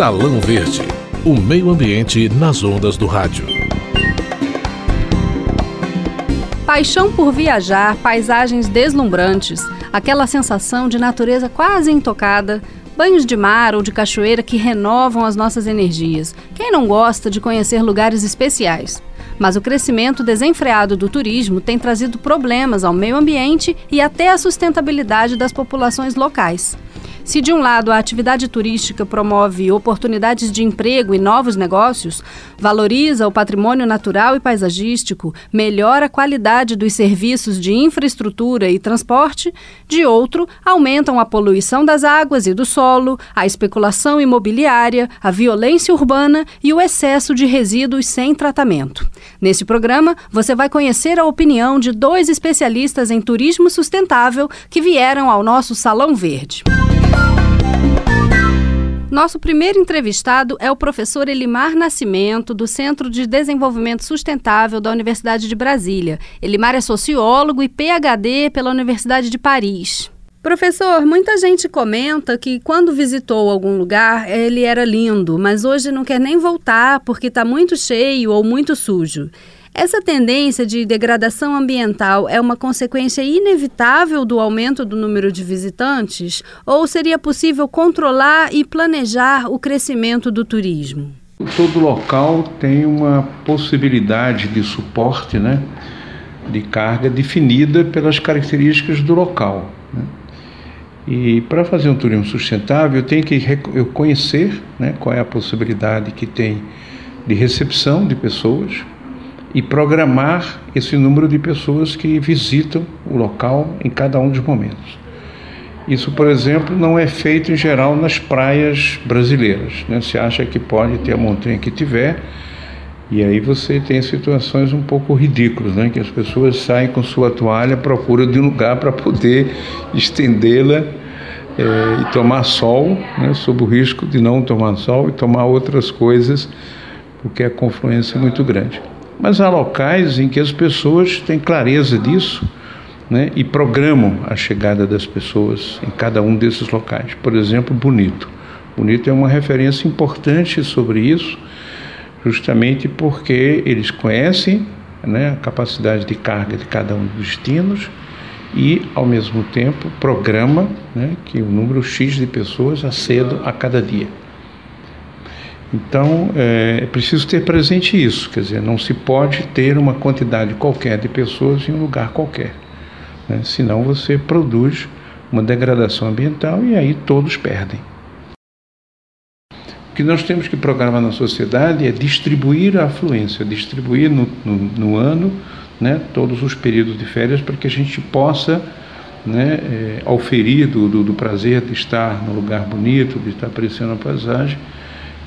Salão Verde, o meio ambiente nas ondas do rádio. Paixão por viajar, paisagens deslumbrantes, aquela sensação de natureza quase intocada, banhos de mar ou de cachoeira que renovam as nossas energias. Quem não gosta de conhecer lugares especiais? Mas o crescimento desenfreado do turismo tem trazido problemas ao meio ambiente e até à sustentabilidade das populações locais. Se de um lado a atividade turística promove oportunidades de emprego e novos negócios, valoriza o patrimônio natural e paisagístico, melhora a qualidade dos serviços de infraestrutura e transporte, de outro, aumentam a poluição das águas e do solo, a especulação imobiliária, a violência urbana e o excesso de resíduos sem tratamento. Neste programa, você vai conhecer a opinião de dois especialistas em turismo sustentável que vieram ao nosso Salão Verde. Nosso primeiro entrevistado é o professor Elimar Nascimento, do Centro de Desenvolvimento Sustentável da Universidade de Brasília. Elimar é sociólogo e PhD pela Universidade de Paris. Professor, muita gente comenta que quando visitou algum lugar ele era lindo, mas hoje não quer nem voltar porque está muito cheio ou muito sujo. Essa tendência de degradação ambiental é uma consequência inevitável do aumento do número de visitantes? Ou seria possível controlar e planejar o crescimento do turismo? Todo local tem uma possibilidade de suporte, né, de carga definida pelas características do local. Né? E para fazer um turismo sustentável, eu tenho que eu conhecer né, qual é a possibilidade que tem de recepção de pessoas, e programar esse número de pessoas que visitam o local em cada um dos momentos. Isso, por exemplo, não é feito em geral nas praias brasileiras. Né? Se acha que pode ter a montanha que tiver, e aí você tem situações um pouco ridículas, né? que as pessoas saem com sua toalha à procura de um lugar para poder estendê-la é, e tomar sol, né? sob o risco de não tomar sol e tomar outras coisas, porque a confluência é muito grande. Mas há locais em que as pessoas têm clareza disso né, e programam a chegada das pessoas em cada um desses locais. Por exemplo, Bonito. Bonito é uma referência importante sobre isso, justamente porque eles conhecem né, a capacidade de carga de cada um dos destinos e, ao mesmo tempo, programa né, que o número X de pessoas acedam a cada dia. Então, é, é preciso ter presente isso, quer dizer, não se pode ter uma quantidade qualquer de pessoas em um lugar qualquer, né? senão você produz uma degradação ambiental e aí todos perdem. O que nós temos que programar na sociedade é distribuir a afluência, distribuir no, no, no ano né, todos os períodos de férias para que a gente possa né, é, do, do, do prazer de estar no lugar bonito, de estar apreciando a paisagem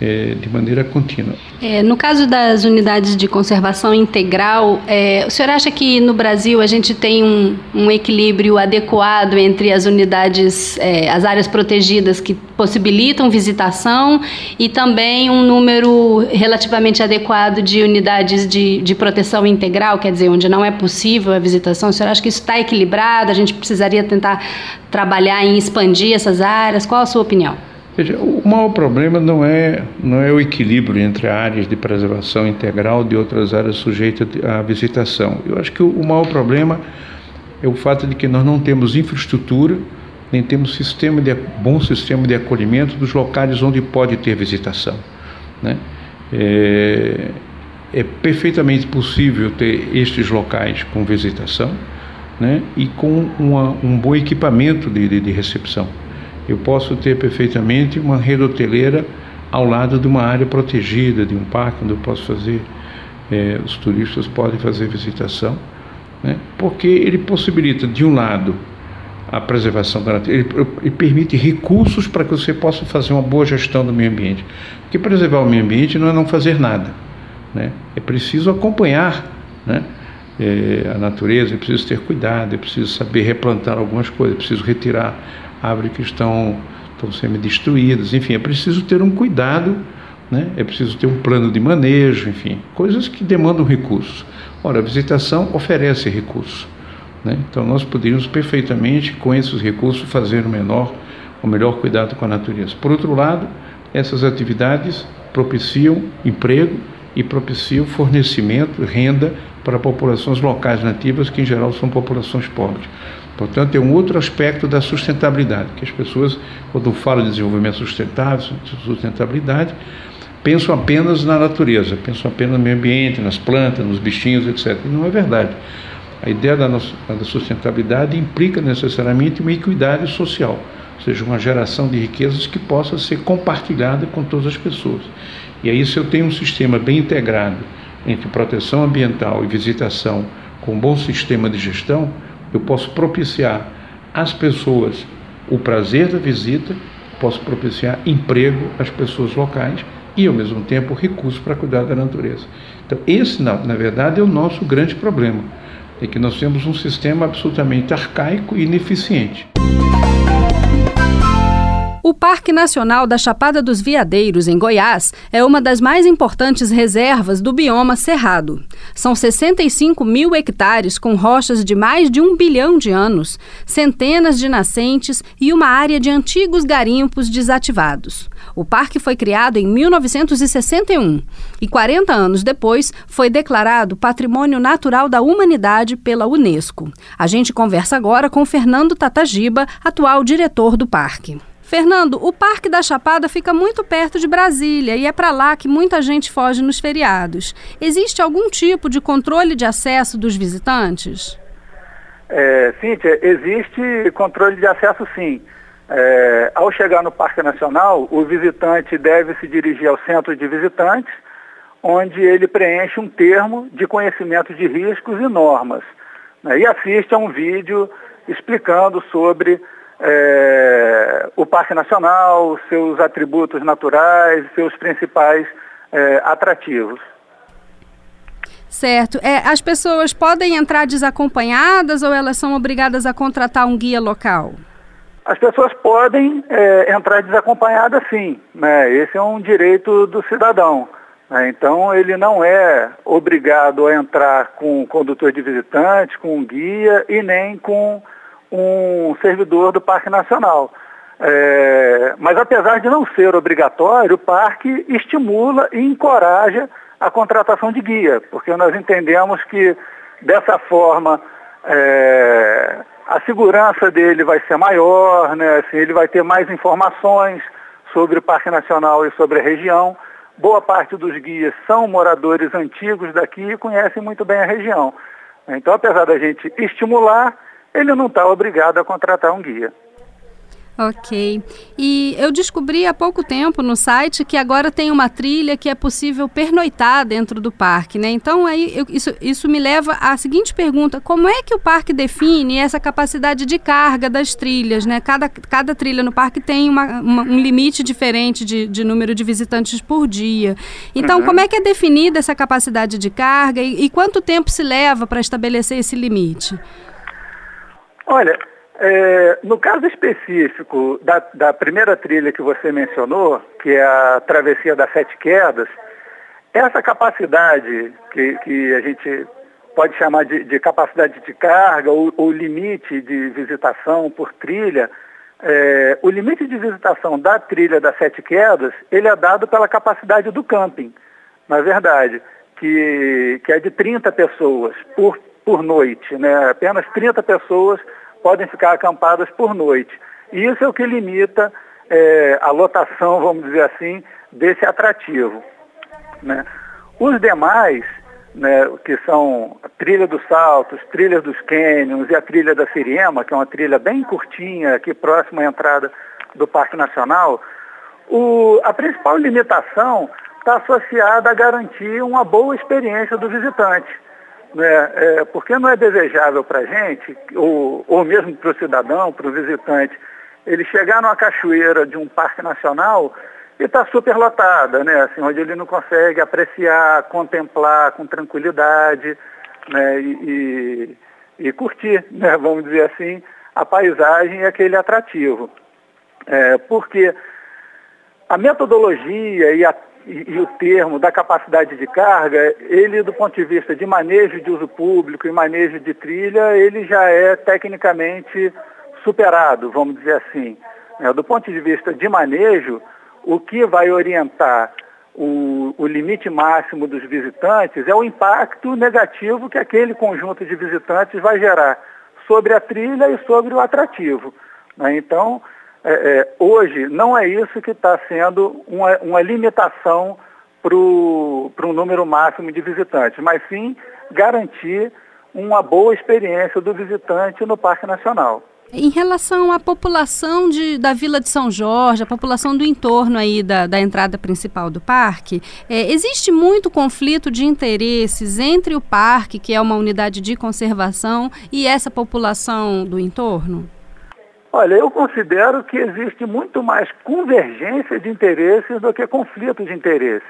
é, de maneira contínua. É, no caso das unidades de conservação integral, é, o senhor acha que no Brasil a gente tem um, um equilíbrio adequado entre as unidades, é, as áreas protegidas que possibilitam visitação e também um número relativamente adequado de unidades de, de proteção integral, quer dizer, onde não é possível a visitação? O senhor acha que isso está equilibrado? A gente precisaria tentar trabalhar em expandir essas áreas? Qual a sua opinião? Veja, o maior problema não é, não é o equilíbrio entre áreas de preservação integral de outras áreas sujeitas à visitação. Eu acho que o, maior problema é o fato de que nós não temos infraestrutura, nem temos sistema de, bom sistema de acolhimento dos locais onde pode ter visitação. Né? É, é perfeitamente possível ter estes locais com visitação né? e com uma, um bom equipamento de, de, de recepção. Eu posso ter perfeitamente uma rede hoteleira ao lado de uma área protegida, de um parque onde eu posso fazer, é, os turistas podem fazer visitação, né? porque ele possibilita, de um lado, a preservação da natureza, ele, ele, permite recursos para que você possa fazer uma boa gestão do meio ambiente. Porque preservar o meio ambiente não é não fazer nada, né? é preciso acompanhar né? É, a natureza, é preciso ter cuidado, é preciso saber replantar algumas coisas, é preciso retirar árvores que estão, estão sendo destruídas, enfim, é preciso ter um cuidado, né? é preciso ter um plano de manejo, enfim, coisas que demandam recursos. Ora, a visitação oferece recursos. Né? Então nós poderíamos perfeitamente, com esses recursos, fazer o menor, o melhor cuidado com a natureza. Por outro lado, essas atividades propiciam emprego e propiciam fornecimento, renda para populações locais nativas, que em geral são populações pobres. Portanto, é um outro aspecto da sustentabilidade, que as pessoas, quando falam de desenvolvimento sustentável, sustentabilidade, pensam apenas na natureza, pensam apenas no meio ambiente, nas plantas, nos bichinhos, etc. E não é verdade. A ideia da, nossa, da sustentabilidade implica necessariamente uma equidade social, ou seja, uma geração de riquezas que possa ser compartilhada com todas as pessoas. E aí, se eu tenho um sistema bem integrado entre proteção ambiental e visitação, com um bom sistema de gestão, eu posso propiciar às pessoas o prazer da visita, posso propiciar emprego às pessoas locais e, ao mesmo tempo, recursos para cuidar da natureza. Então, esse, na, na verdade, é o nosso grande problema, é que nós temos um sistema absolutamente arcaico e ineficiente. O Parque Nacional da Chapada dos Veadeiros, em Goiás, é uma das mais importantes reservas do bioma cerrado. São 65 mil hectares com rochas de mais de um bilhão de anos, centenas de nascentes e uma área de antigos garimpos desativados. O parque foi criado em 1961 e, 40 anos depois, foi declarado Patrimônio Natural da Humanidade pela Unesco. A gente conversa agora com Fernando Tatagiba, atual diretor do parque. Fernando, o Parque da Chapada fica muito perto de Brasília e é para lá que muita gente foge nos feriados. Existe algum tipo de controle de acesso dos visitantes? É, Cíntia, existe controle de acesso sim. É, ao chegar no Parque Nacional, o visitante deve se dirigir ao centro de visitantes, onde ele preenche um termo de conhecimento de riscos e normas. Né, e assiste a um vídeo explicando sobre é, o Parque Nacional, seus atributos naturais, seus principais é, atrativos. Certo. É, as pessoas podem entrar desacompanhadas ou elas são obrigadas a contratar um guia local? As pessoas podem é, entrar desacompanhadas sim. Né? Esse é um direito do cidadão. Né? Então ele não é obrigado a entrar com um condutor de visitantes, com um guia e nem com um servidor do Parque Nacional. É, mas apesar de não ser obrigatório, o parque estimula e encoraja a contratação de guia, porque nós entendemos que dessa forma é, a segurança dele vai ser maior, né? assim, ele vai ter mais informações sobre o Parque Nacional e sobre a região. Boa parte dos guias são moradores antigos daqui e conhecem muito bem a região. Então, apesar da gente estimular, ele não está obrigado a contratar um guia. Ok. E eu descobri há pouco tempo no site que agora tem uma trilha que é possível pernoitar dentro do parque, né? Então aí eu, isso, isso me leva à seguinte pergunta: como é que o parque define essa capacidade de carga das trilhas, né? Cada, cada trilha no parque tem uma, uma, um limite diferente de, de, número de visitantes por dia. Então, uhum. como é que é definida essa capacidade de carga e, e quanto tempo se leva para estabelecer esse limite? Olha, é, no caso específico da, da, primeira trilha que você mencionou, que é a Travessia das Sete Quedas, essa capacidade que, que a gente pode chamar de, de capacidade de carga ou, limite de visitação por trilha, é, o limite de visitação da trilha das Sete Quedas, ele é dado pela capacidade do camping, na verdade, que, que é de 30 pessoas por, por noite, né? apenas 30 pessoas podem ficar acampadas por noite. E isso é o que limita é, a lotação, vamos dizer assim, desse atrativo. Né? Os demais, né, que são a trilha dos saltos, trilha dos cânions e a trilha da Siriema, que é uma trilha bem curtinha, aqui próxima à entrada do Parque Nacional, o, a principal limitação está associada a garantir uma boa experiência do visitante né, é, porque não é desejável para a gente, ou, ou mesmo para o cidadão, para o visitante, ele chegar numa cachoeira de um parque nacional e está super lotada, né, assim, onde ele não consegue apreciar, contemplar com tranquilidade né, e, e, e curtir, né, vamos dizer assim, a paisagem e aquele atrativo. É, porque a metodologia e a e, o termo da capacidade de carga, ele do ponto de vista de manejo de uso público e manejo de trilha, ele já é tecnicamente superado, vamos dizer assim. É, do ponto de vista de manejo, o que vai orientar o, o, limite máximo dos visitantes é o impacto negativo que aquele conjunto de visitantes vai gerar sobre a trilha e sobre o atrativo. Né? Então, é, é, hoje não é isso que está sendo uma, uma limitação para um número máximo de visitantes, mas sim garantir uma boa experiência do visitante no Parque Nacional. Em relação à população de, da Vila de São Jorge, a população do entorno aí da, da entrada principal do parque, é, existe muito conflito de interesses entre o parque, que é uma unidade de conservação, e essa população do entorno? Olha, eu considero que existe muito mais convergência de interesses do que conflito de interesse.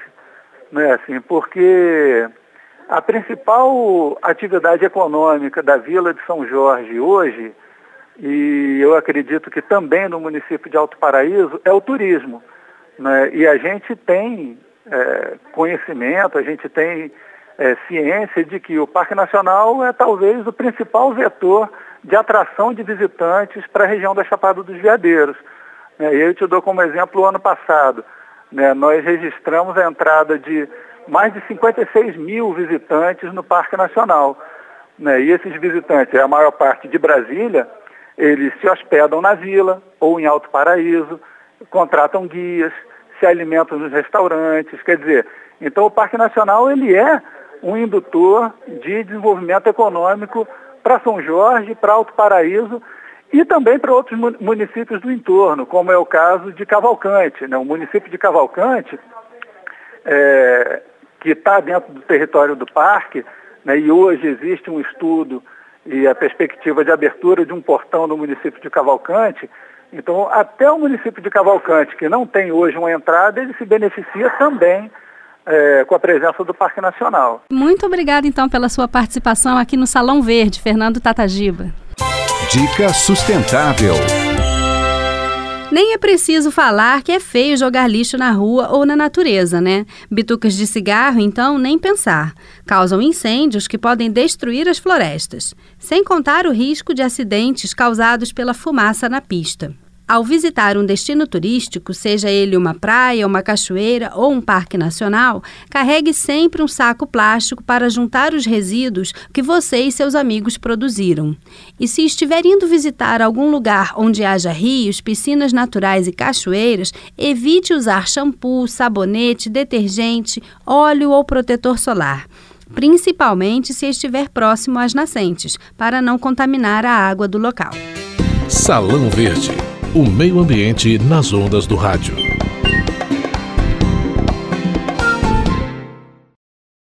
Né? Assim, porque a principal atividade econômica da Vila de São Jorge hoje e eu acredito que também no município de Alto Paraíso, é o turismo. Né? E a gente tem é, conhecimento, a gente tem é, ciência de que o Parque Nacional é talvez o principal vetor de atração de visitantes para a região da Chapada dos Veadeiros. Né? Eu te dou como exemplo o ano passado. Né? Nós registramos a entrada de mais de 56 mil visitantes no Parque Nacional. Né? E esses visitantes, a maior parte de Brasília, eles se hospedam na vila ou em Alto Paraíso, contratam guias, se alimentam nos restaurantes, quer dizer, então o Parque Nacional ele é um indutor de desenvolvimento econômico para São Jorge, para Alto Paraíso e também para outros municípios do entorno, como é o caso de Cavalcante. Né? O município de Cavalcante, é, que está dentro do território do parque, né? e hoje existe um estudo e a perspectiva de abertura de um portão no município de Cavalcante. Então, até o município de Cavalcante, que não tem hoje uma entrada, ele se beneficia também é, com a presença do Parque Nacional. Muito obrigada, então, pela sua participação aqui no Salão Verde, Fernando Tatagiba. Dica sustentável. Nem é preciso falar que é feio jogar lixo na rua ou na natureza, né? Bitucas de cigarro, então, nem pensar. Causam incêndios que podem destruir as florestas, sem contar o risco de acidentes causados pela fumaça na pista. Ao visitar um destino turístico, seja ele uma praia, uma cachoeira ou um parque nacional, carregue sempre um saco plástico para juntar os resíduos que você e seus amigos produziram. E se estiver indo visitar algum lugar onde haja rios, piscinas naturais e cachoeiras, evite usar shampoo, sabonete, detergente, óleo ou protetor solar principalmente se estiver próximo às nascentes, para não contaminar a água do local. Salão Verde o meio ambiente nas ondas do rádio.